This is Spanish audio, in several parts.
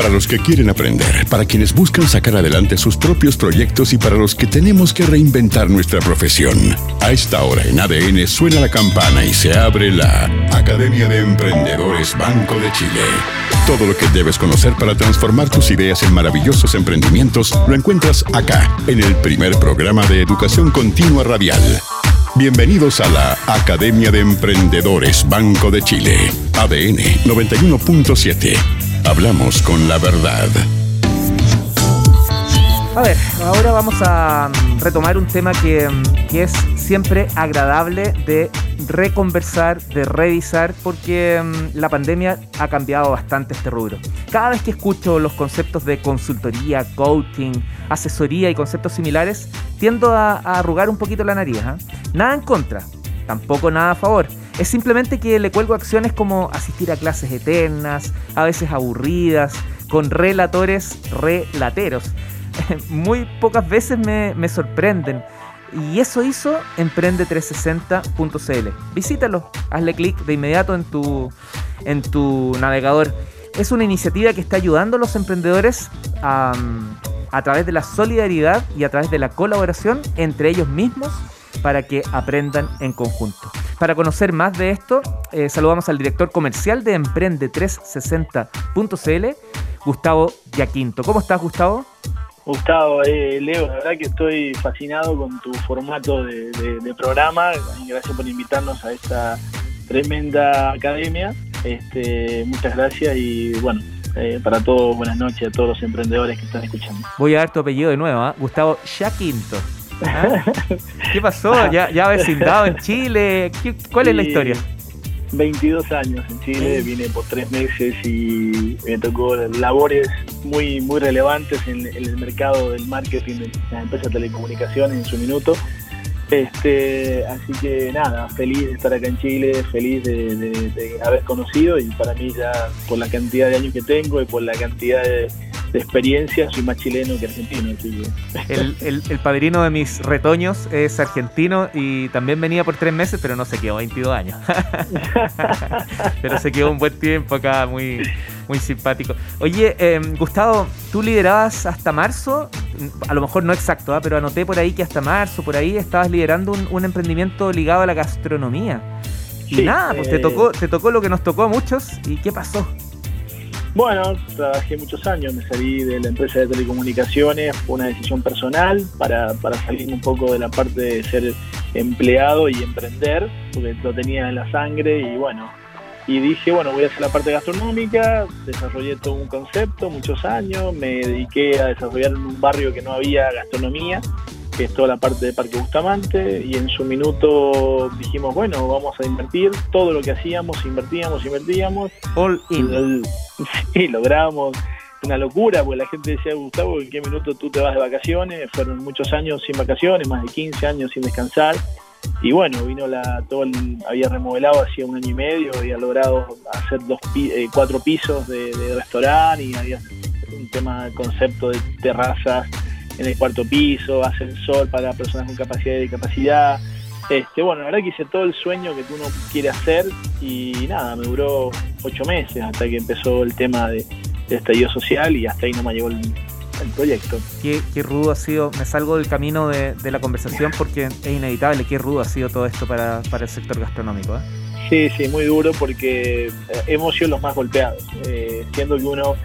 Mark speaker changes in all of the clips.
Speaker 1: Para los que quieren aprender, para quienes buscan sacar adelante sus propios proyectos y para los que tenemos que reinventar nuestra profesión. A esta hora en ADN suena la campana y se abre la Academia de Emprendedores Banco de Chile. Todo lo que debes conocer para transformar tus ideas en maravillosos emprendimientos lo encuentras acá, en el primer programa de educación continua radial. Bienvenidos a la Academia de Emprendedores Banco de Chile, ADN 91.7. Hablamos con la verdad.
Speaker 2: A ver, ahora vamos a mm, retomar un tema que, mm, que es siempre agradable de reconversar, de revisar, porque mm, la pandemia ha cambiado bastante este rubro. Cada vez que escucho los conceptos de consultoría, coaching, asesoría y conceptos similares, tiendo a, arrugar un poquito la nariz. ¿ah? Nada en contra, tampoco nada a favor. Es simplemente que le cuelgo acciones como asistir a clases eternas, a veces aburridas, con relatores relateros. Muy pocas veces me, me sorprenden. Y eso hizo Emprende360.cl. Visítalo, hazle clic de inmediato en tu, en tu navegador. Es una iniciativa que está ayudando a los emprendedores a, a través de la solidaridad y a través de la colaboración entre ellos mismos para que aprendan en conjunto. Para conocer más de esto, eh, saludamos al director comercial de Emprende360.cl, Gustavo Yaquinto. ¿Cómo estás, Gustavo?
Speaker 3: Gustavo, eh, Leo, la verdad que estoy fascinado con tu formato de, de, de programa. Gracias por invitarnos a esta tremenda academia. Este, muchas gracias y bueno, eh, para todos, buenas noches a todos los emprendedores que están escuchando.
Speaker 2: Voy a dar tu apellido de nuevo, ¿eh? Gustavo Yaquinto. ¿Ah? ¿Qué pasó? ¿Ya, ya vecindado en Chile? ¿Qué, ¿Cuál es la historia?
Speaker 3: 22 años en Chile, vine por tres meses y me tocó labores muy, muy relevantes en, en el mercado del marketing de las empresas de telecomunicaciones en su minuto. Este, así que nada, feliz de estar acá en Chile, feliz de, de, de, haber conocido y para mí ya por la cantidad de años que tengo y por la cantidad de, de experiencia soy más chileno que argentino. Así
Speaker 2: que... el, el, el, padrino de mis retoños es argentino y también venía por tres meses, pero no se quedó 22 años. pero se quedó un buen tiempo acá, muy, muy simpático. Oye, eh, Gustavo, tú liderabas hasta marzo, a lo mejor no exacto, ¿eh? pero anoté por ahí que hasta marzo, por ahí estabas liderando un, un emprendimiento ligado a la gastronomía. Y sí, nada, pues eh... te, tocó, te tocó lo que nos tocó a muchos. ¿Y qué pasó?
Speaker 3: Bueno, trabajé muchos años, me salí de la empresa de telecomunicaciones, fue una decisión personal para, para salir un poco de la parte de ser empleado y emprender, porque lo tenía en la sangre y bueno, y dije, bueno, voy a hacer la parte gastronómica, desarrollé todo un concepto, muchos años, me dediqué a desarrollar en un barrio que no había gastronomía, que es toda la parte de Parque Bustamante, y en su minuto dijimos, bueno, vamos a invertir, todo lo que hacíamos, invertíamos, invertíamos.
Speaker 2: All in.
Speaker 3: Y logramos una locura, porque la gente decía, Gustavo, ¿en qué minuto tú te vas de vacaciones? Fueron muchos años sin vacaciones, más de 15 años sin descansar. Y bueno, vino la, todo el, había remodelado hacía un año y medio, había logrado hacer dos, eh, cuatro pisos de, de restaurante y había un tema de concepto de terrazas en el cuarto piso, ascensor para personas con capacidad y discapacidad. Este, bueno, la verdad que hice todo el sueño que uno quiere hacer y nada, me duró ocho meses hasta que empezó el tema de, de estallido social y hasta ahí no me llegó el, el proyecto.
Speaker 2: Qué, qué, rudo ha sido, me salgo del camino de, de, la conversación porque es inevitable, qué rudo ha sido todo esto para, para el sector gastronómico. ¿eh?
Speaker 3: Sí, sí, muy duro porque hemos sido los más golpeados, eh, siendo que uno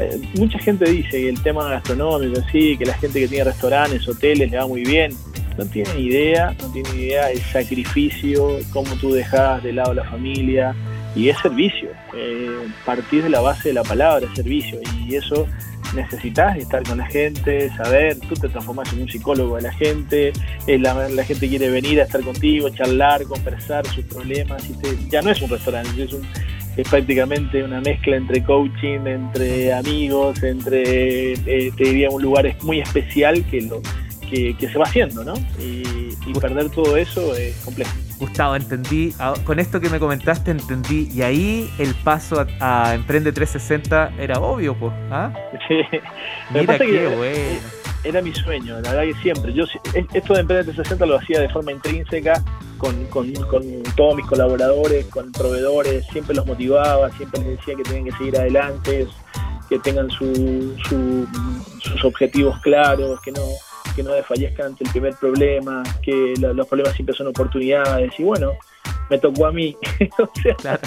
Speaker 3: eh, mucha gente dice que el tema gastronómico, sí, que la gente que tiene restaurantes, hoteles, le va muy bien. No tienen idea, no tienen idea el sacrificio, cómo tú dejas de lado la familia. Y es servicio. Eh, partir de la base de la palabra es servicio. Y eso necesitas estar con la gente, saber, tú te transformas en un psicólogo de la gente, eh, la, la, gente quiere venir a estar contigo, charlar, conversar sus problemas. Y te, ya no es un restaurante, es un es prácticamente una mezcla entre coaching, entre amigos, entre, eh, te diría, un lugar muy especial que, lo, que, que se va haciendo, ¿no? Y, y, perder todo eso es complejo.
Speaker 2: Gustavo, entendí, con esto que me comentaste entendí, y ahí el paso a, a Emprende 360 era obvio, pues. ¿ah?
Speaker 3: Sí.
Speaker 2: Mira qué
Speaker 3: que,
Speaker 2: bueno.
Speaker 3: Era mi sueño, la verdad que siempre. Yo esto de Emprende 360 lo hacía de forma intrínseca con, con, con, todos mis colaboradores, con proveedores, siempre los motivaba, siempre les decía que tenían que seguir adelante, que tengan sus objetivos claros, que no, que no desfallezcan ante el primer problema, que los problemas siempre son oportunidades. Y bueno, me tocó a mí. o sea,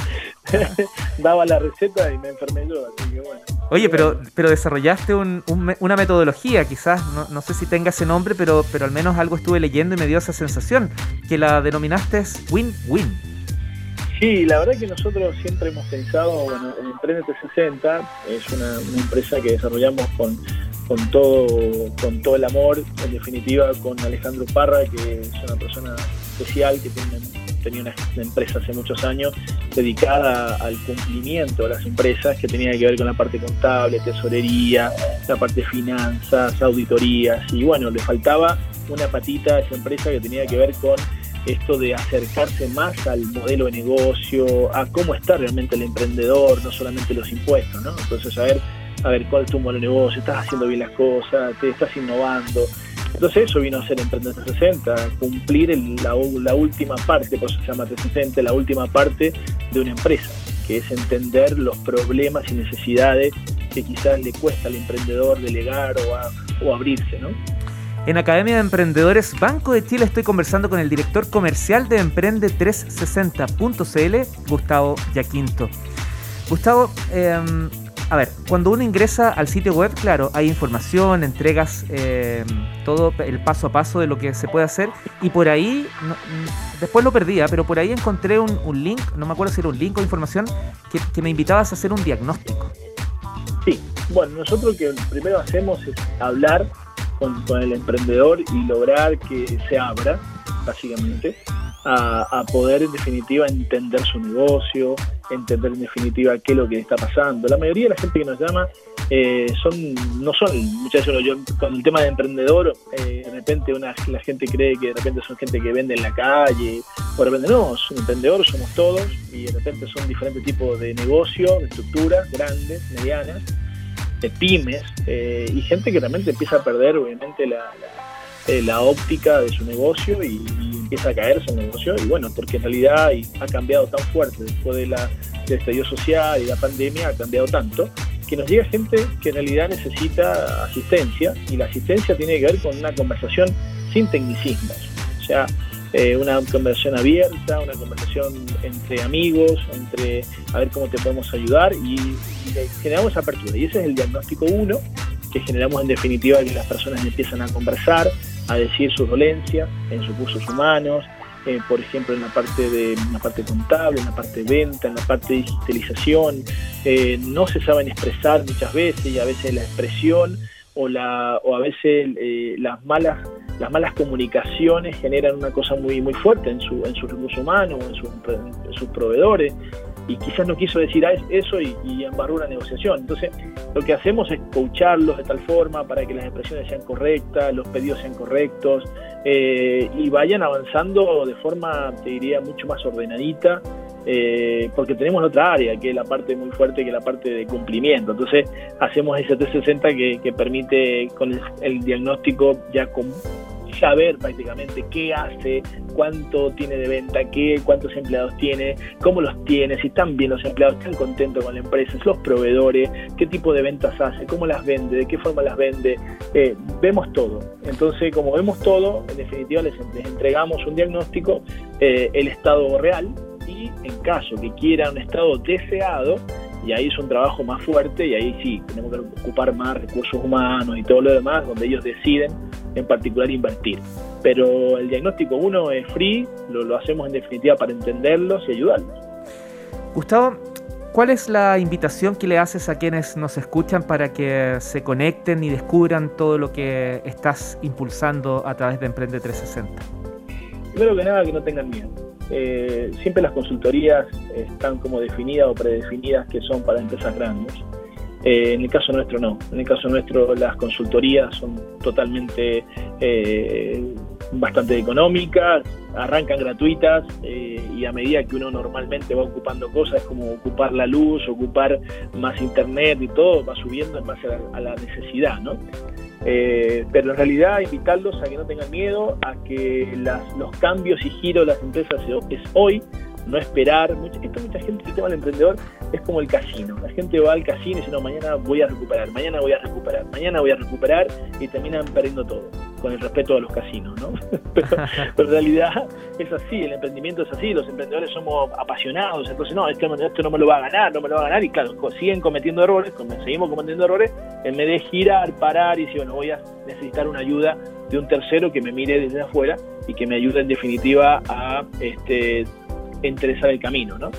Speaker 3: daba la receta y me enfermé yo, así que bueno.
Speaker 2: Oye, pero, pero desarrollaste una metodología, quizás, no, sé si tenga ese nombre, pero, pero al menos algo estuve leyendo y me dio esa sensación, que la denominaste win-win.
Speaker 3: Sí, la verdad que nosotros siempre hemos pensado, bueno, Emprende 360 es una, empresa que desarrollamos con, con, todo, con todo el amor, en definitiva con Alejandro Parra, que es una persona especial que tiene tenía una, empresa hace muchos años dedicada al cumplimiento de las empresas, que tenía que ver con la parte contable, tesorería, la parte finanzas, auditorías, y bueno, le faltaba una patita a esa empresa que tenía que ver con esto de acercarse más al modelo de negocio, a cómo está realmente el emprendedor, no solamente los impuestos, ¿no? Entonces, a ver, a ver cuál es tu modelo de negocio, estás haciendo bien las cosas, te estás innovando, entonces eso vino a ser Emprender 360, cumplir la, última parte, por eso se llama 360, la última parte de una empresa, que es entender los problemas y necesidades que quizás le cuesta al emprendedor delegar o, abrirse, ¿no?
Speaker 2: En Academia de Emprendedores Banco de Chile estoy conversando con el director comercial de Emprende360.cl, Gustavo Yaquinto. Gustavo, eh, a ver, cuando uno ingresa al sitio web, claro, hay información, entregas eh, todo el paso a paso de lo que se puede hacer y por ahí, mm, después lo perdía, pero por ahí encontré un, link, no me acuerdo si era un link o información, que, me invitabas a hacer un diagnóstico.
Speaker 3: Sí, bueno, nosotros lo que primero hacemos es hablar con, con el emprendedor y lograr que se abra, básicamente a, poder en definitiva entender su negocio, entender en definitiva qué es lo que está pasando. La mayoría de la gente que nos llama eh, son no son muchachos yo con el tema de emprendedor eh, de repente una, la gente cree que de repente son gente que vende en la calle o de repente no, son emprendedores somos todos y de repente son diferentes tipos de negocios, de estructuras grandes, medianas, de pymes eh, y gente que realmente empieza a perder obviamente la, la, óptica de su negocio y empieza a caer su negocio y bueno, porque en realidad ha cambiado tan fuerte después de la, del estallido social y la pandemia, ha cambiado tanto que nos llega gente que en realidad necesita asistencia y la asistencia tiene que ver con una conversación sin tecnicismos, o sea, eh, una conversación abierta, una conversación entre amigos, entre a ver cómo te podemos ayudar y, generamos apertura. Y ese es el diagnóstico uno que generamos en definitiva que las personas empiezan a conversar, a decir sus dolencias en sus usos humanos, eh, por ejemplo en la parte de la parte contable, en la parte de venta, en la parte de digitalización, eh, no se saben expresar muchas veces y a veces la expresión o la o a veces eh, las malas las malas comunicaciones generan una cosa muy muy fuerte en su en sus recursos humanos, en, en sus proveedores y quizás no quiso decir eso y, y, embarró una negociación. Entonces, lo que hacemos es coacharlos de tal forma para que las expresiones sean correctas, los pedidos sean correctos eh, y vayan avanzando de forma, te diría, mucho más ordenadita. Eh, porque tenemos otra área que es la parte muy fuerte que es la parte de cumplimiento entonces hacemos ese 360 que, que permite con el, el diagnóstico ya con saber prácticamente qué hace, cuánto tiene de venta, qué, cuántos empleados tiene, cómo los tiene, si están bien los empleados, están contentos con la empresa, los proveedores, qué tipo de ventas hace, cómo las vende, de qué forma las vende. Eh, vemos todo. Entonces, como vemos todo, en definitiva les, entregamos un diagnóstico, eh, el estado real y en caso que quiera un estado deseado, y ahí es un trabajo más fuerte y ahí sí, tenemos que ocupar más recursos humanos y todo lo demás, donde ellos deciden en particular invertir. Pero el diagnóstico uno es free, lo, lo hacemos en definitiva para entenderlos y ayudarlos.
Speaker 2: Gustavo, ¿cuál es la invitación que le haces a quienes nos escuchan para que se conecten y descubran todo lo que estás impulsando a través de Emprende 360?
Speaker 3: Primero que nada, que no tengan miedo. Eh, siempre las consultorías están como definidas o predefinidas que son para empresas grandes. Eh, en el caso nuestro no. En el caso nuestro las consultorías son totalmente eh, bastante económicas, arrancan gratuitas eh, y a medida que uno normalmente va ocupando cosas como ocupar la luz, ocupar más internet y todo, va subiendo en base a la, necesidad, ¿no? pero en realidad invitarlos a que no tengan miedo, a que los cambios y giros de las empresas es hoy, no esperar. Mucha, esto mucha gente, el tema del emprendedor es como el casino. La gente va al casino y dice, no, mañana voy a recuperar, mañana voy a recuperar, mañana voy a recuperar y terminan perdiendo todo, con el respeto a los casinos, ¿no? pero, en realidad es así, el emprendimiento es así, los emprendedores somos apasionados, entonces no, esto, esto no me lo va a ganar, no me lo va a ganar y claro, siguen cometiendo errores, seguimos cometiendo errores, en vez de girar, parar y decir, bueno, voy a necesitar una ayuda de un tercero que me mire desde afuera y que me ayude en definitiva a este, interesar el camino, ¿no?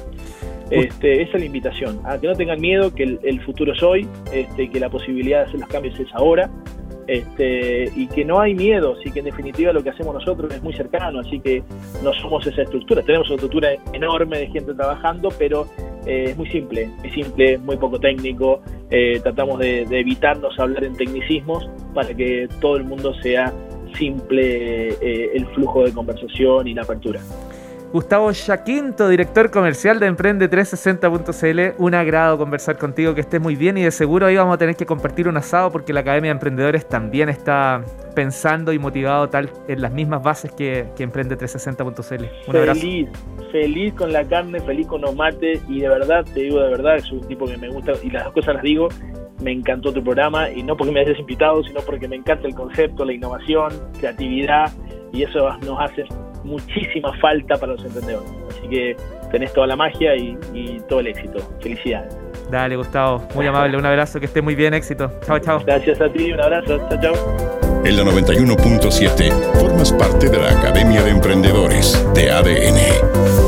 Speaker 3: Este, esa es la invitación, a que no tengan miedo, que el, futuro es hoy, este, que la posibilidad de hacer los cambios es ahora, este, y que no hay miedo, así que en definitiva lo que hacemos nosotros es muy cercano, así que no somos esa estructura, tenemos una estructura enorme de gente trabajando, pero eh, es muy simple, es simple, muy poco técnico, eh, tratamos de, evitarnos hablar en tecnicismos para que todo el mundo sea simple eh, el flujo de conversación y la apertura.
Speaker 2: Gustavo Yaquinto, director comercial de Emprende360.cl. Un agrado conversar contigo, que estés muy bien y de seguro ahí vamos a tener que compartir un asado porque la Academia de Emprendedores también está pensando y motivado tal en las mismas bases que, Emprende360.cl.
Speaker 3: Un abrazo. Feliz, feliz con la carne, feliz con los mates y de verdad, te digo de verdad, es un tipo que me gusta y las cosas las digo. Me encantó tu programa y no porque me hayas invitado, sino porque me encanta el concepto, la innovación, creatividad y eso nos hace muchísima falta para los emprendedores. Así que tenés toda la magia y, todo el éxito. Felicidades.
Speaker 2: Dale, Gustavo. Muy amable. Un abrazo. Que esté muy bien. Éxito. Chao, chao.
Speaker 3: Gracias a ti. Un abrazo. Chao, chao.
Speaker 1: En la 91.7 formas parte de la Academia de Emprendedores de ADN.